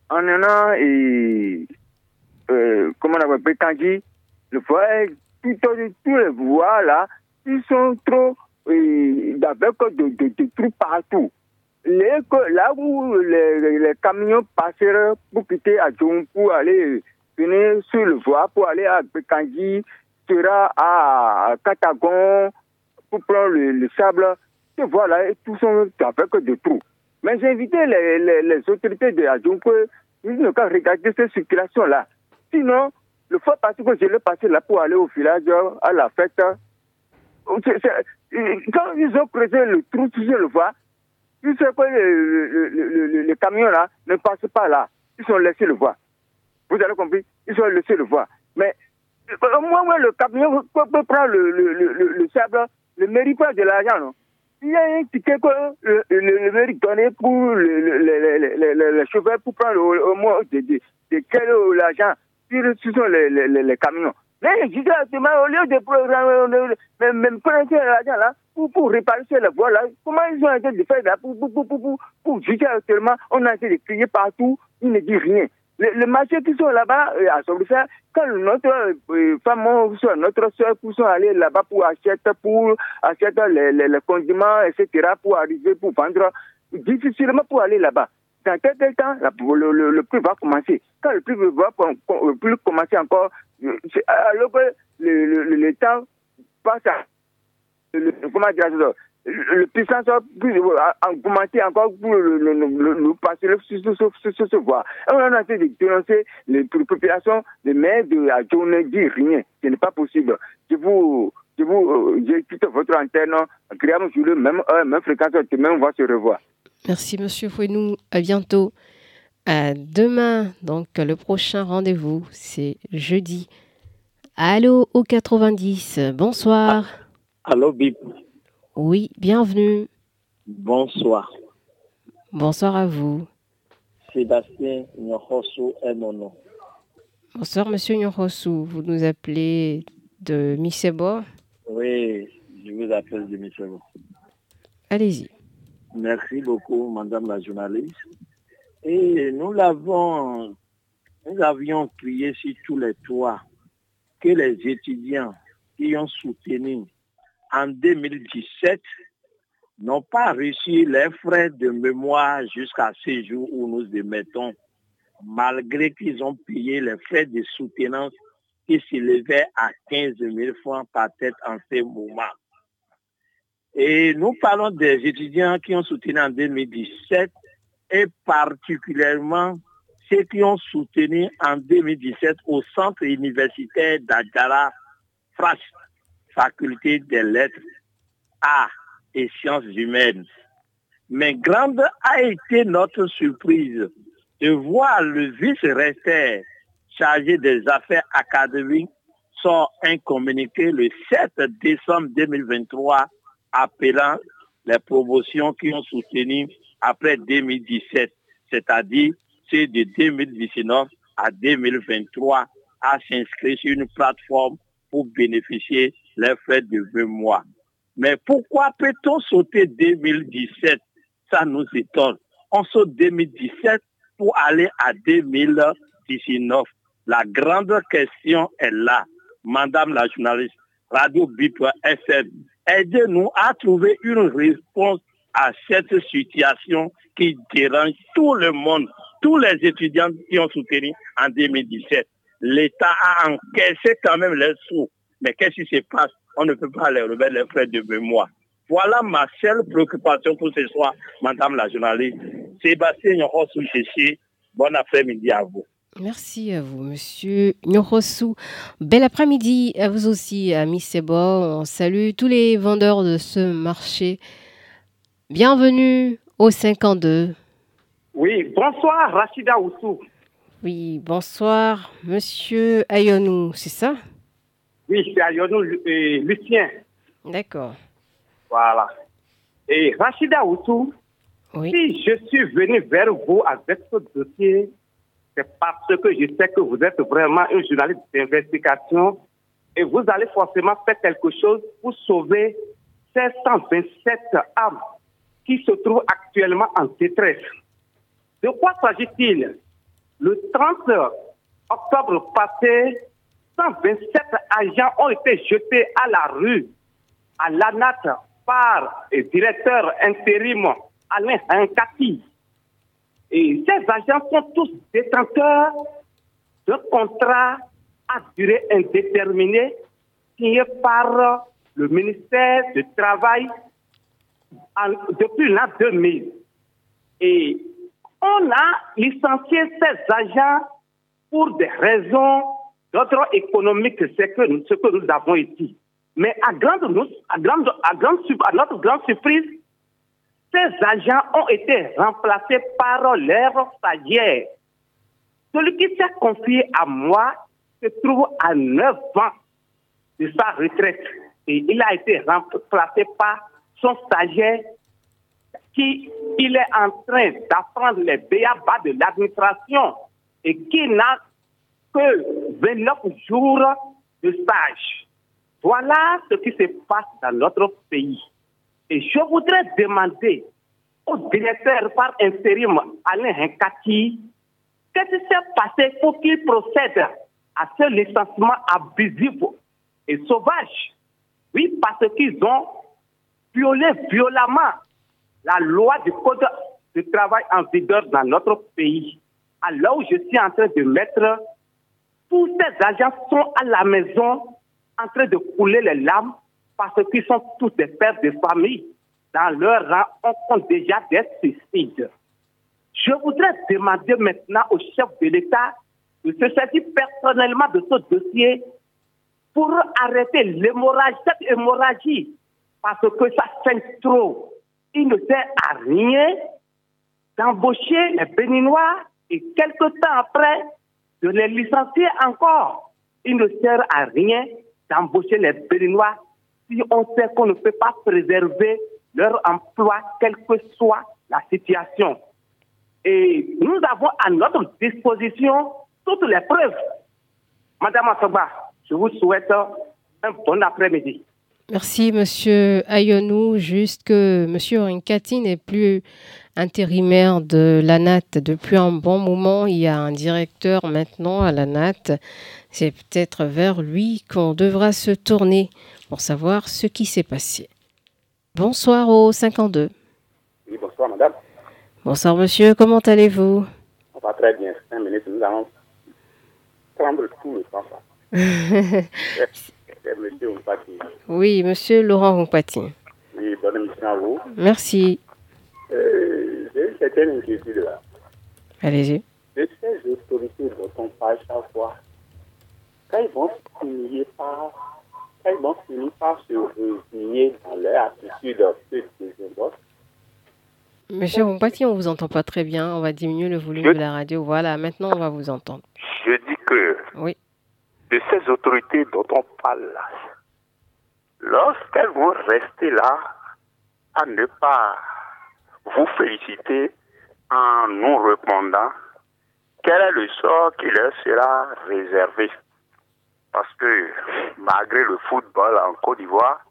en allant et euh, comment on appelle Pétangi, le voie, tous les voies là, ils sont trop euh, avec de, de, de, partout. Là où les, camions passeraient pour quitter à pour aller venir sur le voie pour aller à Pétangi, sera à Catagon pour prendre le, sable. Voilà, et tout sont avec de trous. Mais j'ai invité les, autorités de Adjoumpe, ils ne qu'à regarder cette circulation-là. Sinon, le fois passé que je l'ai passé là pour aller au village à la fête, quand ils ont creusé le trou, tu sais le voir, ils savent que le, le, camion là ne passe pas là. Ils ont laissé le voir. Vous avez compris Ils ont laissé le voir. Mais au moins, le camion peut, prendre le, le, le, sable, ne mérite pas de l'argent, non il y a un ticket que le, le, mairie donnait pour le, le, chauffeur pour prendre au, moins de, de, de quel l'argent sur, sur les, les, camions. Mais justement, au lieu de prendre l'argent là, pour, pour réparer la voie là, comment ils ont été de faire là, pour, pour, pour, pour, pour, actuellement, on a été de crier partout, ils ne disent rien. Le, marché qui sont là-bas euh, à Sobrissa, quand notre euh, femme, notre soeur qui sont allés là-bas pour acheter, pour acheter les, les, les condiments, etc., pour arriver, pour vendre, difficilement pour aller là-bas. Dans quel temps, le, le, le, prix va commencer. Quand le prix va le commencer encore, euh, alors que le, le, le temps passe à, comment dire ça, le puissance a augmenté encore pour nous passer sur ce voie. On a essayé de dénoncer les populations, les maires de la ne dit rien. Ce n'est pas possible. Je vous, je vous, quitte votre antenne, agréable sur le même heure, même fréquence, demain on va se revoir. Merci Monsieur Fouenou, à bientôt. À demain, donc le prochain rendez-vous, c'est jeudi. Allô au 90, bonsoir. allô Bip. Oui, bienvenue. Bonsoir. Bonsoir à vous. Sébastien Nyorosu est mon nom. Bonsoir, monsieur Nyorosu. Vous nous appelez de Misebo? Oui, je vous appelle de Misebo. Allez-y. Merci beaucoup, madame la journaliste. Et nous l'avons, nous avions crié sur tous les toits que les étudiants qui ont soutenu en 2017 n'ont pas reçu les frais de mémoire jusqu'à ce jour où nous émettons, malgré qu'ils ont payé les frais de soutenance qui s'élevaient à 15 000 francs par tête en ce moment. Et nous parlons des étudiants qui ont soutenu en 2017 et particulièrement ceux qui ont soutenu en 2017 au centre universitaire d'Adjara, France faculté des lettres, arts et sciences humaines. Mais grande a été notre surprise de voir le vice-recteur chargé des affaires académiques sort un communiqué le 7 décembre 2023 appelant les promotions qui ont soutenu après 2017, c'est-à-dire ceux de 2019 à 2023, à s'inscrire sur une plateforme pour bénéficier les frais de 20 mois. Mais pourquoi peut-on sauter 2017 Ça nous étonne. On saute 2017 pour aller à 2019. La grande question est là. Madame la journaliste, Radio BIP FM, aidez-nous à trouver une réponse à cette situation qui dérange tout le monde, tous les étudiants qui ont soutenu en 2017 l'État a encaissé quand même les sous. Mais qu'est-ce qui se passe? On ne peut pas les remettre les frais de mémoire. Voilà ma seule préoccupation pour ce soir, Madame la journaliste. Sébastien Nyorosu bon après-midi à vous. Merci à vous, Monsieur Nyorosu. Bel après-midi à vous aussi, amis Sebo. On salue tous les vendeurs de ce marché. Bienvenue au 52. Oui, bonsoir, Rachida Oussou. Oui, bonsoir, monsieur Ayonou, c'est ça? Oui, c'est Ayonou Lucien. D'accord. Voilà. Et Rachida Outou, si je suis venu vers vous avec ce dossier, c'est parce que je sais que vous êtes vraiment un journaliste d'investigation et vous allez forcément faire quelque chose pour sauver 727 âmes qui se trouvent actuellement en détresse. De quoi s'agit-il? Le 30 octobre passé, 127 agents ont été jetés à la rue, à l'ANAT, par le directeur intérim Alain Hankati. Et ces agents sont tous détenteurs de contrats à durée indéterminée signés par le ministère du Travail depuis l'an 2000. Et on a licencié ces agents pour des raisons d'ordre économique, c'est ce que nous avons ici. Mais à, grande, à, grande, à, à notre grande surprise, ces agents ont été remplacés par leurs stagiaires. Celui qui s'est confié à moi se trouve à 9 ans de sa retraite et il a été remplacé par son stagiaire qui il est en train d'apprendre les béabas de l'administration et qui n'a que 29 jours de stage. Voilà ce qui se passe dans notre pays. Et je voudrais demander au directeur par intérim Alain Henkati, qu'est-ce qui s'est passé pour qu'il procède à ce licenciement abusif et sauvage? Oui, parce qu'ils ont violé violemment la loi du code du travail en vigueur dans notre pays. Alors je suis en train de mettre, tous ces agents sont à la maison en train de couler les larmes parce qu'ils sont tous des pères de famille. Dans leur rang, on compte déjà des suicides. Je voudrais demander maintenant au chef de l'État de se saisir personnellement de ce dossier pour arrêter l'hémorragie, cette hémorragie, parce que ça saigne trop. Il ne sert à rien d'embaucher les Béninois et quelque temps après de les licencier encore. Il ne sert à rien d'embaucher les Béninois si on sait qu'on ne peut pas préserver leur emploi, quelle que soit la situation. Et nous avons à notre disposition toutes les preuves. Madame Assoba, je vous souhaite un bon après-midi. Merci, Monsieur Ayonou. Juste que Monsieur Rinkati n'est plus intérimaire de la NAT depuis un bon moment. Il y a un directeur maintenant à la NAT. C'est peut-être vers lui qu'on devra se tourner pour savoir ce qui s'est passé. Bonsoir au 52. Oui, bonsoir, madame. Bonsoir, monsieur. Comment allez-vous? On va très bien. Cinq minutes, nous allons prendre tout le temps. monsieur Oui, monsieur Laurent Rompati. Oui, bonne émission à vous. Merci. Euh, J'ai une certaine inquiétude là. Allez-y. De ces autorités dont on parle chaque fois, quand ils vont finir par, quand ils vont finir par se résigner dans leur attitude de désembauche, Monsieur Rompati, on vous entend pas très bien. On va diminuer le volume de la radio. Voilà, maintenant on va vous entendre. Je dis que oui de ces autorités dont on parle là, lorsqu'elles vont rester là à ne pas vous féliciter en nous répondant, quel est le sort qui leur sera réservé? Parce que malgré le football en Côte d'Ivoire,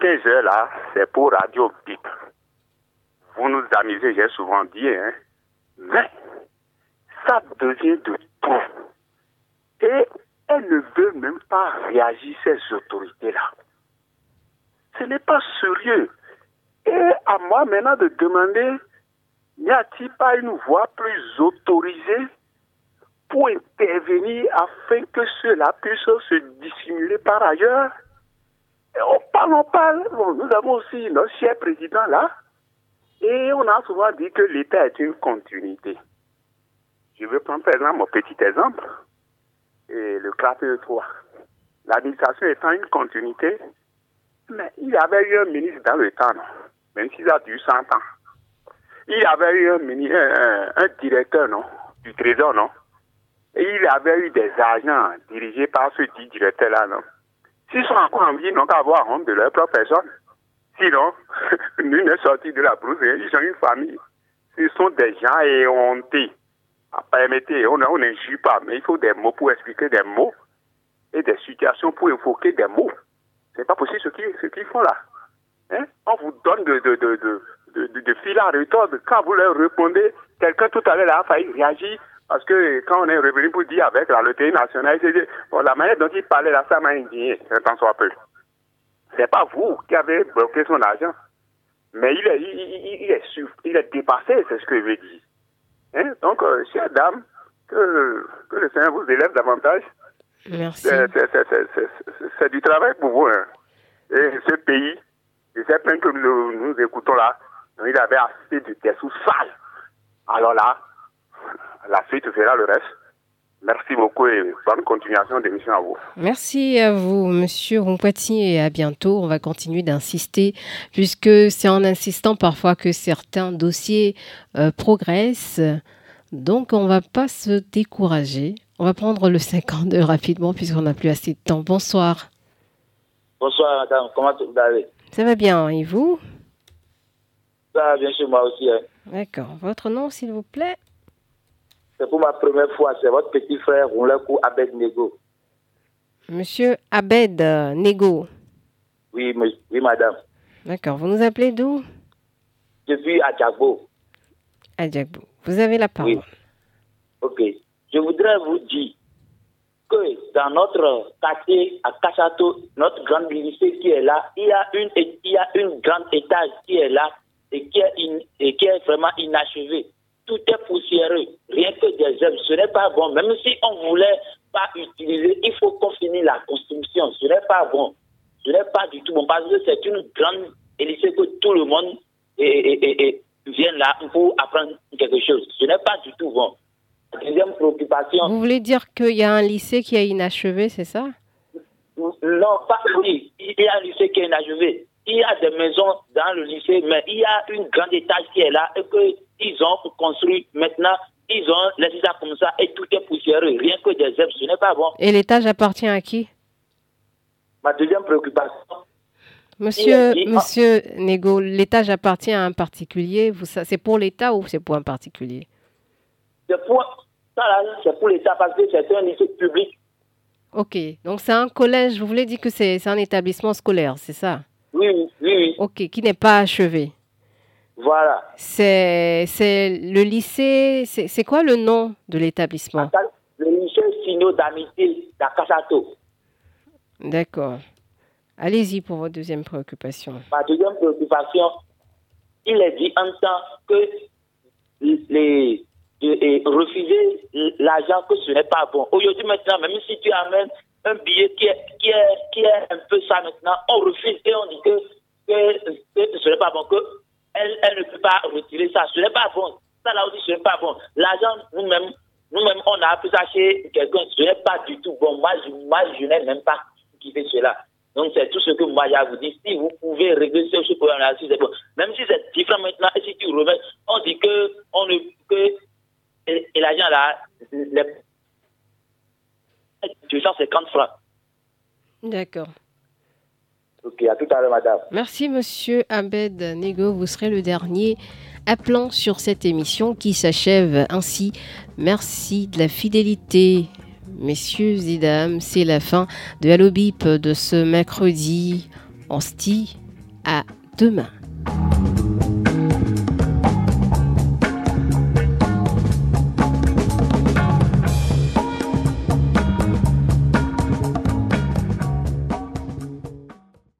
15 heures là, c'est pour Radio Bip. Vous nous amusez, j'ai souvent dit, hein, mais ça devient de tout. Et elle ne veut même pas réagir, ces autorités-là. Ce n'est pas sérieux. Et à moi maintenant de demander, n'y a-t-il pas une voie plus autorisée pour intervenir afin que cela puisse se dissimuler par ailleurs? On parle, on parle. nous avons aussi notre cher président là. Et on a souvent dit que l'État est une continuité. Je vais prendre par exemple mon petit exemple et le KPE 3. L'administration étant une continuité, mais il y avait eu un ministre dans le temps, non? même s'il a dû 100 ans. Il y avait eu un, un, directeur non? du Trésor, non? Et il avait eu des agents dirigés par ce dit directeur-là, non? S'ils sont encore en vie, n'ont qu'à avoir honte de leur propre personne. Sinon, nul n'est sorti de la brousse, ils ont une famille. Ce sont des gens éhontés. Ah, permettez, on n'injure pas, mais il faut des mots pour expliquer des mots et des situations pour évoquer des mots. C'est pas possible ce qu'ils ce qu'ils font là. Hein? On vous donne de, de, de, de, de, fil à retordre. Quand vous leur répondez, quelqu'un tout à l'heure a failli réagir parce que quand on est revenu pour dire avec la loterie nationale, c'est bon, la manière dont il parlait là, ça m'a indigné, pense soit peu. C'est pas vous qui avez bloqué son argent. Mais il est, il, il, il est, il est dépassé, c'est ce que je veux dire. Hein? Donc, euh, chère dame, que, que, le Seigneur vous élève davantage. Merci. C'est du travail pour vous. Hein. Et ce pays, je sais plein que nous, nous écoutons là, il avait assez de dessous sales. Alors là, la suite fera le reste. Merci beaucoup et bonne continuation d'émission à vous. Merci à vous, Monsieur Rompati, et à bientôt. On va continuer d'insister, puisque c'est en insistant parfois que certains dossiers euh, progressent. Donc, on ne va pas se décourager. On va prendre le 52 rapidement, puisqu'on n'a plus assez de temps. Bonsoir. Bonsoir, madame. Comment vous allez? Ça va bien, et vous? Ça va bien chez moi aussi. Hein. D'accord. Votre nom, s'il vous plaît? C'est pour ma première fois, c'est votre petit frère Roulekou Abed Nego. Monsieur Abed Nego. Oui, oui, madame. D'accord. Vous nous appelez d'où? Depuis Adjagbo. Adjagbo. Vous avez la parole. Oui. Ok. Je voudrais vous dire que dans notre quartier à Kachato, notre grande lycée qui est là, il y a une, il y a une grande étage qui est là et qui est, et qui est vraiment inachevée. Tout est poussiéreux, rien que des œuvres. Ce n'est pas bon. Même si on voulait pas utiliser, il faut qu'on finisse la construction. Ce n'est pas bon. Ce n'est pas du tout bon parce que c'est une grande lycée que tout le monde vient là pour apprendre quelque chose. Ce n'est pas du tout bon. Deuxième préoccupation. Vous voulez dire qu'il y a un lycée qui est inachevé, c'est ça? Non, pas oui. Il y a un lycée qui est inachevé. Il y a des maisons dans le lycée, mais il y a une grande étage qui est là et qu'ils ont construit maintenant. Ils ont laissé ça comme ça et tout est poussiéreux. Rien que des herbes, ce n'est pas bon. Et l'étage appartient à qui? Ma deuxième préoccupation. Monsieur, monsieur Nego, l'étage appartient à un particulier. C'est pour l'État ou c'est pour un particulier? C'est pour c'est pour l'État parce que c'est un lycée public. Ok, donc c'est un collège, vous voulez dire que c'est un établissement scolaire, c'est ça? Oui, oui, oui. Ok, qui n'est pas achevé. Voilà. C'est le lycée, c'est quoi le nom de l'établissement? Le lycée Sino d'amitié d'Akasato. D'accord. Allez-y pour votre deuxième préoccupation. Ma deuxième préoccupation, il est dit en temps que les, et refuser l'argent que ce n'est pas bon. Aujourd'hui, maintenant, même si tu amènes un billet qui est, qui est, qui est un peu ça maintenant, on refuse et on dit que, que, ce n'est pas bon, qu'elle elle ne peut pas retirer ça. Ce n'est pas bon. Ça là aussi, ce n'est pas bon. L'argent, nous-mêmes, nous-mêmes, on a pu acheter quelqu'un, ce n'est pas du tout bon. Moi, je, moi, je n'ai même pas qui fait cela. Donc, c'est tout ce que moi, j'ai à vous dire. Si vous pouvez régler ce problème-là, c'est bon. Même si c'est différent maintenant, et si tu remets, on dit que, on ne, que et, l'argent là, les 250 francs. D'accord. Ok, à tout à l'heure, madame. Merci, monsieur Abed Nego. Vous serez le dernier appelant sur cette émission qui s'achève ainsi. Merci de la fidélité. Messieurs et dames, c'est la fin de Allo Bip de ce mercredi. On se dit à demain.